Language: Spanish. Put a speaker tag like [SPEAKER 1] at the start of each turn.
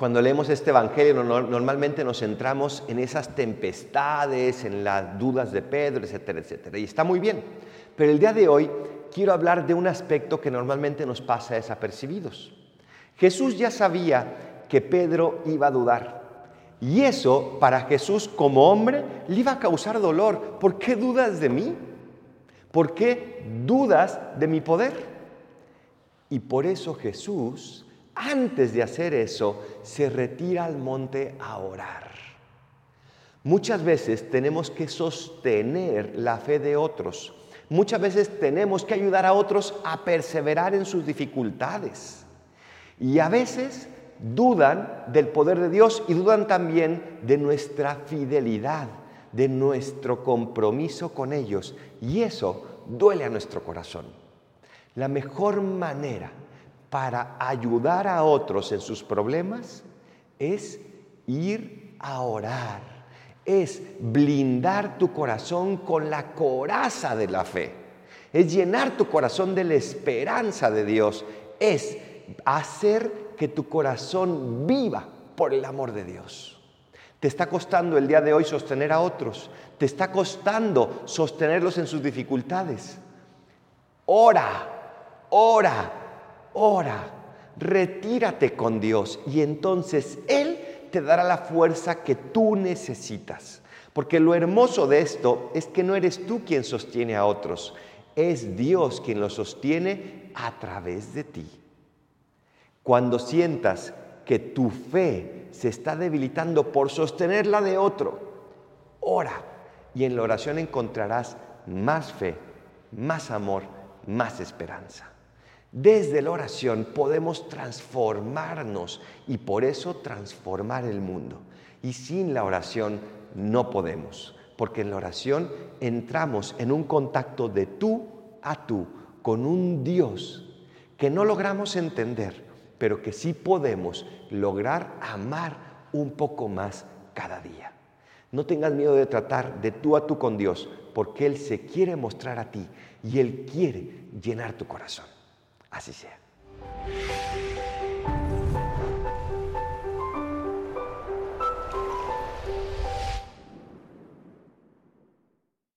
[SPEAKER 1] Cuando leemos este Evangelio normalmente nos centramos en esas tempestades, en las dudas de Pedro, etcétera, etcétera. Y está muy bien. Pero el día de hoy quiero hablar de un aspecto que normalmente nos pasa desapercibidos. Jesús ya sabía que Pedro iba a dudar. Y eso para Jesús como hombre le iba a causar dolor. ¿Por qué dudas de mí? ¿Por qué dudas de mi poder? Y por eso Jesús antes de hacer eso, se retira al monte a orar. Muchas veces tenemos que sostener la fe de otros. Muchas veces tenemos que ayudar a otros a perseverar en sus dificultades. Y a veces dudan del poder de Dios y dudan también de nuestra fidelidad, de nuestro compromiso con ellos. Y eso duele a nuestro corazón. La mejor manera para ayudar a otros en sus problemas es ir a orar, es blindar tu corazón con la coraza de la fe, es llenar tu corazón de la esperanza de Dios, es hacer que tu corazón viva por el amor de Dios. Te está costando el día de hoy sostener a otros, te está costando sostenerlos en sus dificultades. Ora, ora, ora, retírate con Dios y entonces Él te dará la fuerza que tú necesitas. Porque lo hermoso de esto es que no eres tú quien sostiene a otros, es Dios quien los sostiene a través de ti. Cuando sientas que tu fe se está debilitando por sostenerla de otro, ora y en la oración encontrarás más fe, más amor, más esperanza. Desde la oración podemos transformarnos y por eso transformar el mundo. Y sin la oración no podemos, porque en la oración entramos en un contacto de tú a tú con un Dios que no logramos entender, pero que sí podemos lograr amar un poco más cada día. No tengas miedo de tratar de tú a tú con Dios, porque Él se quiere mostrar a ti y Él quiere llenar tu corazón. 啊谢谢。